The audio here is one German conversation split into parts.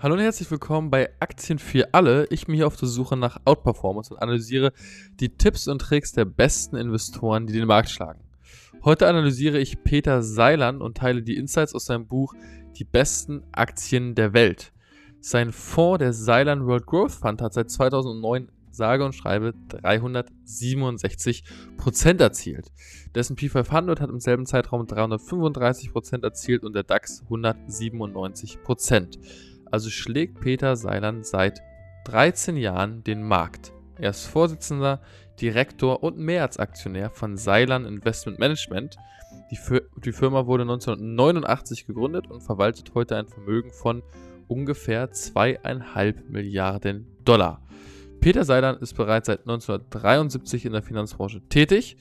Hallo und herzlich willkommen bei Aktien für alle. Ich bin hier auf der Suche nach Outperformance und analysiere die Tipps und Tricks der besten Investoren, die den Markt schlagen. Heute analysiere ich Peter Seilan und teile die Insights aus seinem Buch Die besten Aktien der Welt. Sein Fonds, der Seilan World Growth Fund, hat seit 2009 sage und schreibe 367% erzielt. Der S&P 500 hat im selben Zeitraum 335% erzielt und der DAX 197 also schlägt Peter Seiland seit 13 Jahren den Markt. Er ist Vorsitzender, Direktor und Mehrheitsaktionär von Seilan Investment Management. Die, die, Firma wurde 1989 gegründet und verwaltet heute ein Vermögen von ungefähr zweieinhalb Milliarden Dollar. Peter Seilan ist bereits seit 1973 in der Finanzbranche tätig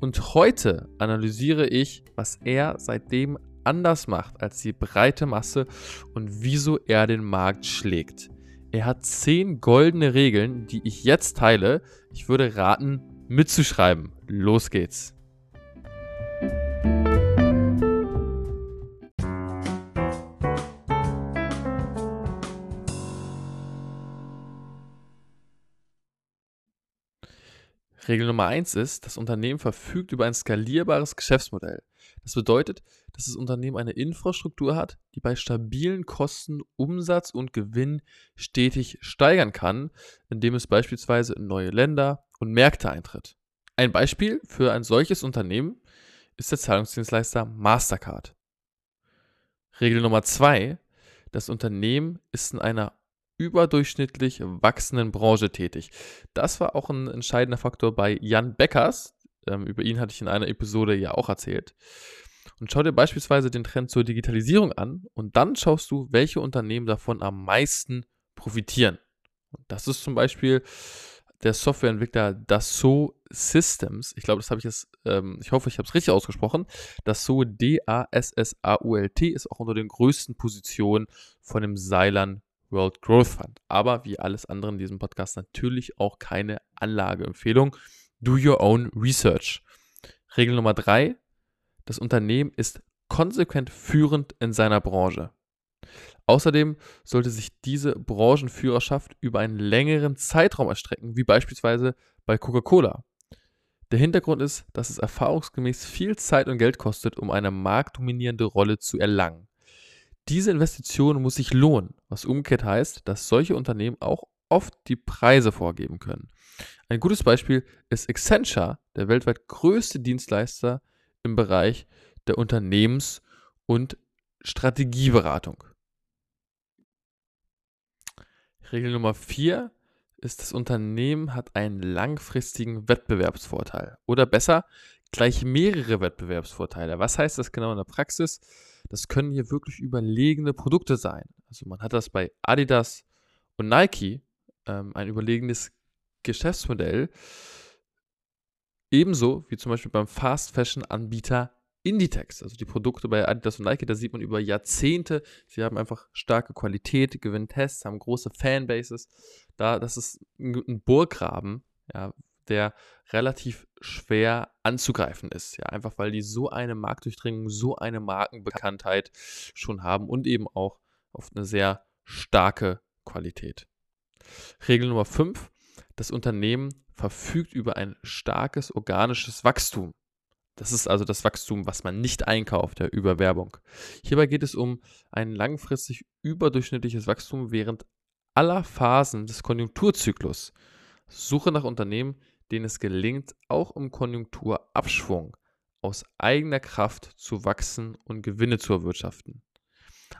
und heute analysiere ich, was er seitdem anders macht als die breite Masse und wieso er den Markt schlägt. Er hat 10 goldene Regeln, die ich jetzt teile. Ich würde raten, mitzuschreiben. Los geht's. Regel Nummer 1 ist, das Unternehmen verfügt über ein skalierbares Geschäftsmodell. Das bedeutet, dass das Unternehmen eine Infrastruktur hat, die bei stabilen Kosten Umsatz und Gewinn stetig steigern kann, indem es beispielsweise in neue Länder und Märkte eintritt. Ein Beispiel für ein solches Unternehmen ist der Zahlungsdienstleister Mastercard. Regel Nummer 2. Das Unternehmen ist in einer überdurchschnittlich wachsenden Branche tätig. Das war auch ein entscheidender Faktor bei Jan Beckers. Ähm, über ihn hatte ich in einer Episode ja auch erzählt. Und schau dir beispielsweise den Trend zur Digitalisierung an und dann schaust du, welche Unternehmen davon am meisten profitieren. Und das ist zum Beispiel der Softwareentwickler Dassault Systems. Ich glaube, das habe ich jetzt, ähm, ich hoffe, ich habe es richtig ausgesprochen. Dassault D-A-S-S-A-U-L-T ist auch unter den größten Positionen von dem Seilern World Growth Fund. Aber wie alles andere in diesem Podcast natürlich auch keine Anlageempfehlung. Do your own research. Regel Nummer drei: Das Unternehmen ist konsequent führend in seiner Branche. Außerdem sollte sich diese Branchenführerschaft über einen längeren Zeitraum erstrecken, wie beispielsweise bei Coca-Cola. Der Hintergrund ist, dass es erfahrungsgemäß viel Zeit und Geld kostet, um eine marktdominierende Rolle zu erlangen. Diese Investition muss sich lohnen, was umgekehrt heißt, dass solche Unternehmen auch oft die Preise vorgeben können. Ein gutes Beispiel ist Accenture, der weltweit größte Dienstleister im Bereich der Unternehmens- und Strategieberatung. Regel Nummer 4 ist, das Unternehmen hat einen langfristigen Wettbewerbsvorteil. Oder besser, gleich mehrere Wettbewerbsvorteile. Was heißt das genau in der Praxis? Das können hier wirklich überlegene Produkte sein. Also man hat das bei Adidas und Nike, ähm, ein überlegenes Geschäftsmodell. Ebenso wie zum Beispiel beim Fast Fashion Anbieter Inditex. Also die Produkte bei Adidas und Nike, da sieht man über Jahrzehnte, sie haben einfach starke Qualität, gewinnen Tests, haben große Fanbases. Da, das ist ein Burggraben, ja, der relativ schwer anzugreifen ist. Ja, einfach weil die so eine Marktdurchdringung, so eine Markenbekanntheit schon haben und eben auch auf eine sehr starke Qualität. Regel Nummer 5. Das Unternehmen verfügt über ein starkes organisches Wachstum. Das ist also das Wachstum, was man nicht einkauft, ja, über Werbung. Hierbei geht es um ein langfristig überdurchschnittliches Wachstum während aller Phasen des Konjunkturzyklus. Suche nach Unternehmen, denen es gelingt, auch im Konjunkturabschwung aus eigener Kraft zu wachsen und Gewinne zu erwirtschaften.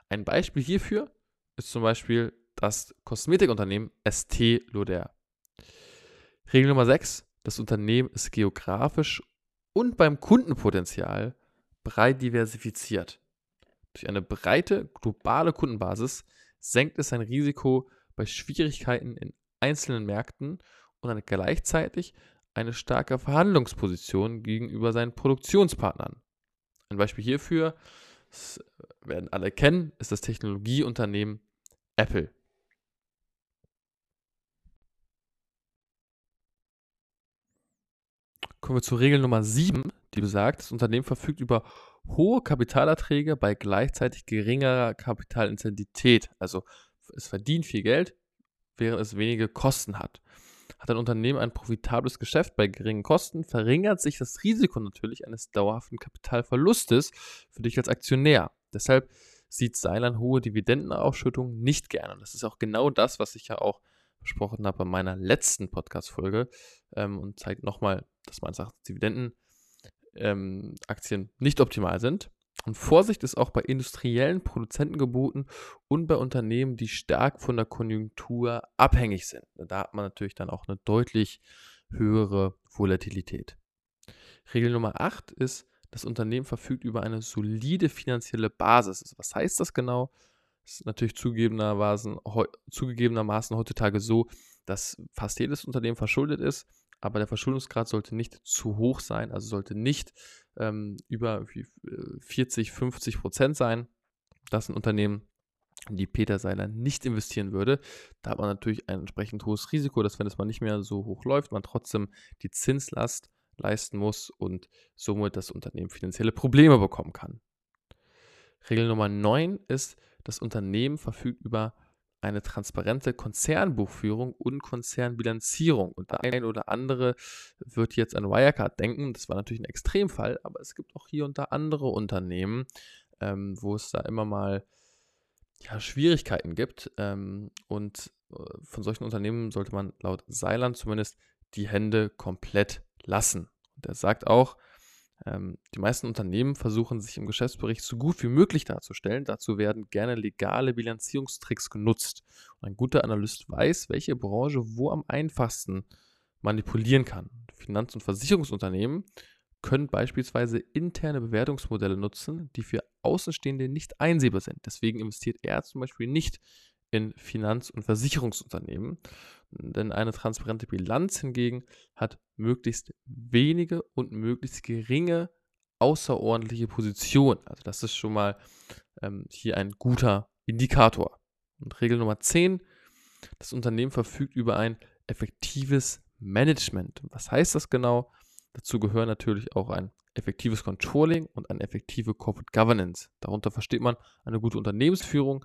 Ein Beispiel hierfür ist zum Beispiel das Kosmetikunternehmen ST Lauder. Regel Nummer 6. Das Unternehmen ist geografisch und beim Kundenpotenzial breit diversifiziert. Durch eine breite globale Kundenbasis senkt es sein Risiko bei Schwierigkeiten in einzelnen Märkten und dann gleichzeitig eine starke Verhandlungsposition gegenüber seinen Produktionspartnern. Ein Beispiel hierfür, das werden alle kennen, ist das Technologieunternehmen Apple. Kommen wir zur Regel Nummer 7, die besagt, das Unternehmen verfügt über hohe Kapitalerträge bei gleichzeitig geringerer Kapitalintensität, also es verdient viel Geld, während es wenige Kosten hat. Hat ein Unternehmen ein profitables Geschäft bei geringen Kosten, verringert sich das Risiko natürlich eines dauerhaften Kapitalverlustes für dich als Aktionär. Deshalb sieht Seilan hohe Dividendenausschüttungen nicht gerne. Und das ist auch genau das, was ich ja auch besprochen habe bei meiner letzten Podcast-Folge ähm, und zeigt nochmal, dass meines Erachtens Dividendenaktien ähm, nicht optimal sind. Und Vorsicht ist auch bei industriellen Produzenten geboten und bei Unternehmen, die stark von der Konjunktur abhängig sind. Da hat man natürlich dann auch eine deutlich höhere Volatilität. Regel Nummer 8 ist, das Unternehmen verfügt über eine solide finanzielle Basis. Also was heißt das genau? Das ist natürlich zugegebenermaßen, zugegebenermaßen heutzutage so, dass fast jedes Unternehmen verschuldet ist, aber der Verschuldungsgrad sollte nicht zu hoch sein, also sollte nicht ähm, über 40, 50 äh, Prozent sein. Das sind Unternehmen, die Peter Seiler nicht investieren würde. Da hat man natürlich ein entsprechend hohes Risiko, dass wenn es mal nicht mehr so hoch läuft, man trotzdem die Zinslast leisten muss und somit das Unternehmen finanzielle Probleme bekommen kann. Regel Nummer 9 ist, das Unternehmen verfügt über eine transparente Konzernbuchführung und Konzernbilanzierung. Und der ein oder andere wird jetzt an Wirecard denken. Das war natürlich ein Extremfall, aber es gibt auch hier und da andere Unternehmen, ähm, wo es da immer mal ja, Schwierigkeiten gibt. Ähm, und äh, von solchen Unternehmen sollte man laut Seiland zumindest die Hände komplett lassen. Und er sagt auch, die meisten Unternehmen versuchen sich im Geschäftsbericht so gut wie möglich darzustellen. Dazu werden gerne legale Bilanzierungstricks genutzt. Und ein guter Analyst weiß, welche Branche wo am einfachsten manipulieren kann. Finanz- und Versicherungsunternehmen können beispielsweise interne Bewertungsmodelle nutzen, die für Außenstehende nicht einsehbar sind. Deswegen investiert er zum Beispiel nicht in Finanz- und Versicherungsunternehmen. Denn eine transparente Bilanz hingegen hat möglichst wenige und möglichst geringe außerordentliche Positionen. Also das ist schon mal ähm, hier ein guter Indikator. Und Regel Nummer 10, das Unternehmen verfügt über ein effektives Management. Was heißt das genau? Dazu gehören natürlich auch ein effektives Controlling und eine effektive Corporate Governance. Darunter versteht man eine gute Unternehmensführung,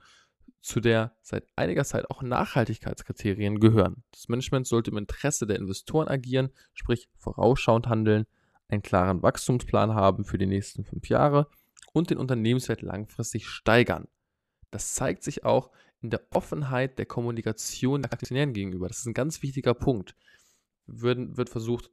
zu der seit einiger Zeit auch Nachhaltigkeitskriterien gehören. Das Management sollte im Interesse der Investoren agieren, sprich vorausschauend handeln, einen klaren Wachstumsplan haben für die nächsten fünf Jahre und den Unternehmenswert langfristig steigern. Das zeigt sich auch in der Offenheit der Kommunikation der Aktionären gegenüber. Das ist ein ganz wichtiger Punkt. Wird, wird versucht,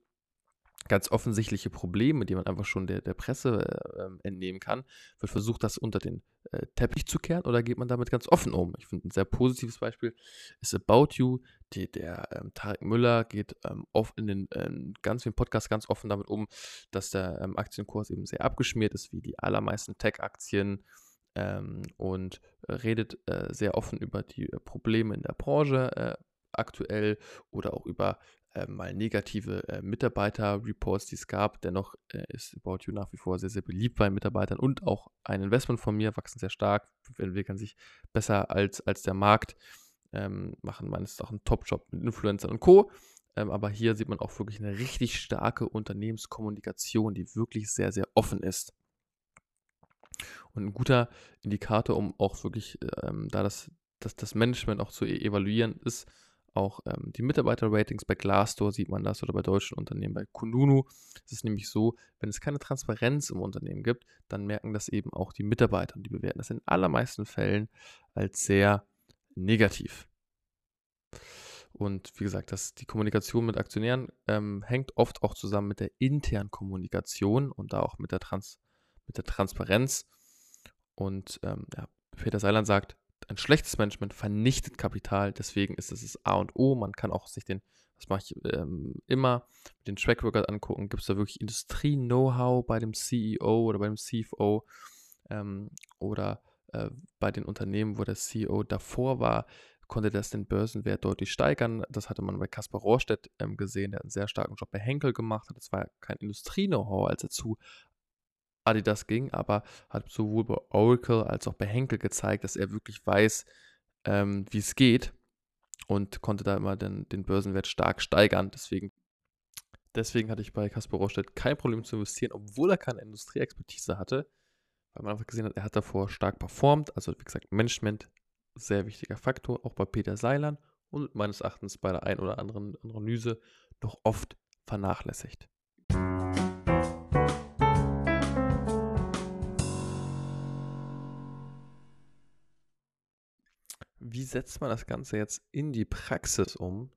ganz offensichtliche Probleme, die man einfach schon der, der Presse äh, entnehmen kann, wird versucht, das unter den äh, Teppich zu kehren oder geht man damit ganz offen um? Ich finde ein sehr positives Beispiel ist About You. Die, der ähm, Tarek Müller geht ähm, oft in den ähm, ganz vielen Podcasts ganz offen damit um, dass der ähm, Aktienkurs eben sehr abgeschmiert ist, wie die allermeisten Tech-Aktien ähm, und äh, redet sehr offen über die äh, Probleme in der Branche äh, aktuell oder auch über äh, mal negative äh, Mitarbeiter-Reports, die es gab. Dennoch äh, ist About You nach wie vor sehr, sehr beliebt bei Mitarbeitern und auch ein Investment von mir wachsen sehr stark, entwickeln sich besser als, als der Markt, ähm, machen meines auch einen Top-Job mit Influencern und Co. Ähm, aber hier sieht man auch wirklich eine richtig starke Unternehmenskommunikation, die wirklich sehr, sehr offen ist. Und ein guter Indikator, um auch wirklich ähm, da das, das, das Management auch zu evaluieren, ist, auch ähm, die Mitarbeiter-Ratings bei Glassdoor sieht man das oder bei deutschen Unternehmen bei Kununu. Es ist nämlich so, wenn es keine Transparenz im Unternehmen gibt, dann merken das eben auch die Mitarbeiter und die bewerten das in allermeisten Fällen als sehr negativ. Und wie gesagt, das, die Kommunikation mit Aktionären ähm, hängt oft auch zusammen mit der internen Kommunikation und da auch mit der, Trans mit der Transparenz. Und ähm, ja, Peter Seiland sagt, ein schlechtes Management vernichtet Kapital. Deswegen ist es das A und O. Man kann auch sich den, das mache ich ähm, immer, den Track Record angucken. Gibt es da wirklich Industrie-Know-how bei dem CEO oder beim CFO ähm, oder äh, bei den Unternehmen, wo der CEO davor war, konnte das den Börsenwert deutlich steigern. Das hatte man bei Kaspar Rohrstedt ähm, gesehen, der einen sehr starken Job bei Henkel gemacht hat. Das war kein Industrie-Know-how, als er zu Adidas ging, aber hat sowohl bei Oracle als auch bei Henkel gezeigt, dass er wirklich weiß, ähm, wie es geht und konnte da immer den, den Börsenwert stark steigern. Deswegen, deswegen hatte ich bei Kasper Rohrstedt kein Problem zu investieren, obwohl er keine Industrieexpertise hatte, weil man einfach gesehen hat, er hat davor stark performt. Also wie gesagt, Management sehr wichtiger Faktor, auch bei Peter Seilern und meines Erachtens bei der ein oder anderen Analyse noch oft vernachlässigt. Wie setzt man das Ganze jetzt in die Praxis um?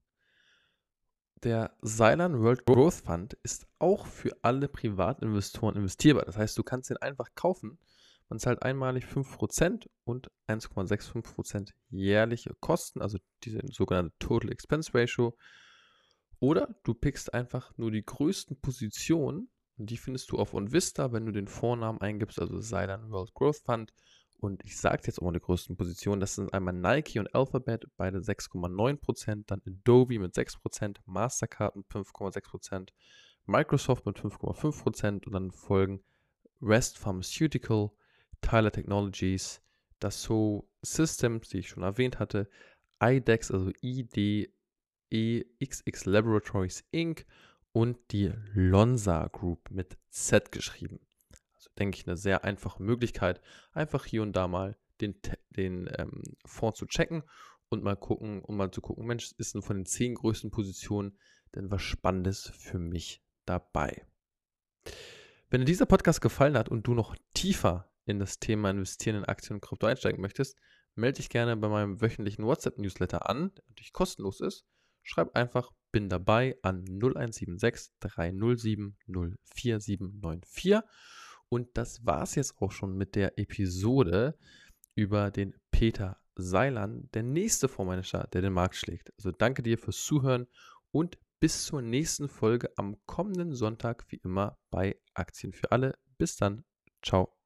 Der Cylon World Growth Fund ist auch für alle Privatinvestoren investierbar. Das heißt, du kannst ihn einfach kaufen. Man zahlt einmalig 5% und 1,65% jährliche Kosten, also diese sogenannte Total Expense Ratio. Oder du pickst einfach nur die größten Positionen die findest du auf OnVista, wenn du den Vornamen eingibst, also Cylon World Growth Fund und ich sage jetzt auch mal die größten Positionen. Das sind einmal Nike und Alphabet, beide 6,9%, dann Adobe mit 6%, Mastercard mit 5,6%, Microsoft mit 5,5% und dann folgen Rest Pharmaceutical, Tyler Technologies, Dassault Systems, die ich schon erwähnt hatte, IDEX, also IDEXX Laboratories Inc. und die Lonza Group mit Z geschrieben denke ich, eine sehr einfache Möglichkeit, einfach hier und da mal den, den ähm, Fonds zu checken und mal gucken, um mal zu gucken, Mensch, ist denn von den zehn größten Positionen denn was Spannendes für mich dabei? Wenn dir dieser Podcast gefallen hat und du noch tiefer in das Thema Investieren in Aktien und Krypto einsteigen möchtest, melde dich gerne bei meinem wöchentlichen WhatsApp-Newsletter an, der natürlich kostenlos ist. Schreib einfach bin dabei an 0176 307 04794 und das war es jetzt auch schon mit der Episode über den Peter Seilan, der nächste Fondsmanager, der den Markt schlägt. Also danke dir fürs Zuhören und bis zur nächsten Folge am kommenden Sonntag, wie immer, bei Aktien für alle. Bis dann. Ciao.